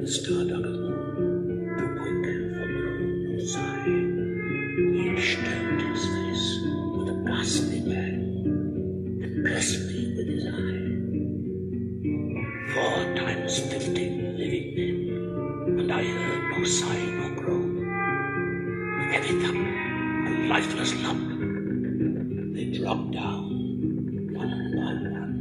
The out of the quick from her own side. He stamped his face with a ghastly man and cursed me with his eye. Four times fifteen living men, and I heard no sigh nor groan. With every thump, a lifeless lump, they dropped down one by one.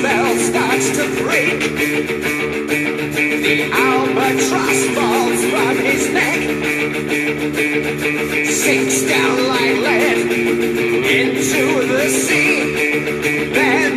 Spell starts to break. The albatross falls from his neck, sinks down like lead into the sea. Then